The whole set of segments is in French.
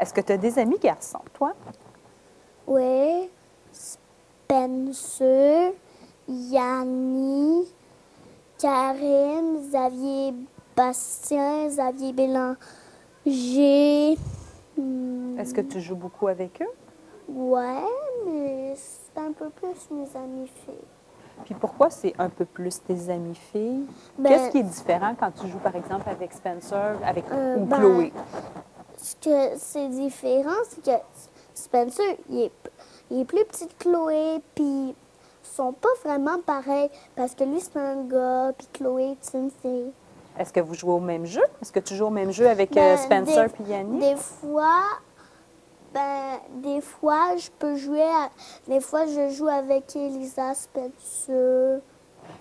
Est-ce que tu as des amis garçons, toi? Oui. Spencer, Yanni, Karim, Xavier Bastien, Xavier Bélanger. Hmm, Est-ce que tu joues beaucoup avec eux? Ouais, mais c'est un peu plus mes amis filles. Puis pourquoi c'est un peu plus tes amis filles? Ben- Qu'est-ce qui est différent quand tu joues, par exemple, avec Spencer avec, Euh, ou ben, Chloé? Ce que c'est différent, c'est que Spencer, il est, il est plus petit que Chloé, puis ils sont pas vraiment pareils, parce que lui, c'est un gars, puis Chloé, c'est une fille. Est-ce que vous jouez au même jeu? Est-ce que tu joues au même jeu avec Ben, euh, Spencer des- puis Yanni? Des fois, ben, des fois, je peux jouer, à- des fois, je joue avec Elisa Spencer.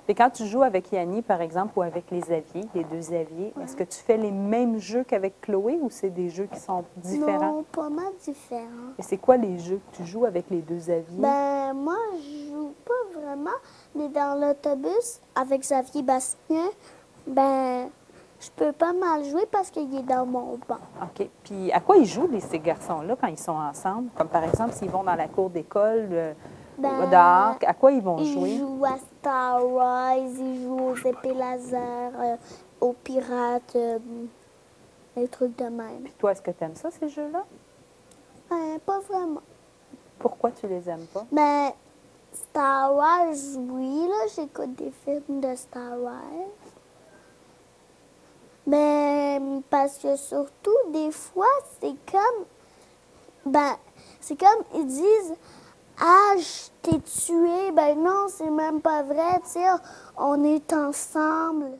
Et quand tu joues avec Yanni, par exemple, ou avec les aviers, les deux aviers, est-ce que tu fais les mêmes jeux qu'avec Chloé ou c'est des jeux qui sont différents? Non, pas mal différents. Et c'est quoi les jeux que tu joues avec les deux aviers? Ben, moi, je joue pas vraiment, mais dans l'autobus avec Xavier Bastien, ben, je peux pas mal jouer parce qu'il est dans mon banc. OK. Puis à quoi ils jouent, les, ces garçons-là, quand ils sont ensemble? Comme par exemple, s'ils vont dans la cour d'école, euh, Ben, à quoi ils vont Ils jouer? jouent à Star Wars, ils jouent aux épées laser, euh, aux pirates, euh, des trucs de même. Puis toi, est-ce que tu aimes ça, ces jeux-là? Ben, pas vraiment. Pourquoi tu les aimes pas? Ben, Star Wars, oui, là, j'écoute des films de Star Wars. Mais parce que surtout, des fois, c'est comme. Ben, c'est comme ils disent Ah, je t'ai tué. Ben non, c'est même pas vrai, tu on est ensemble.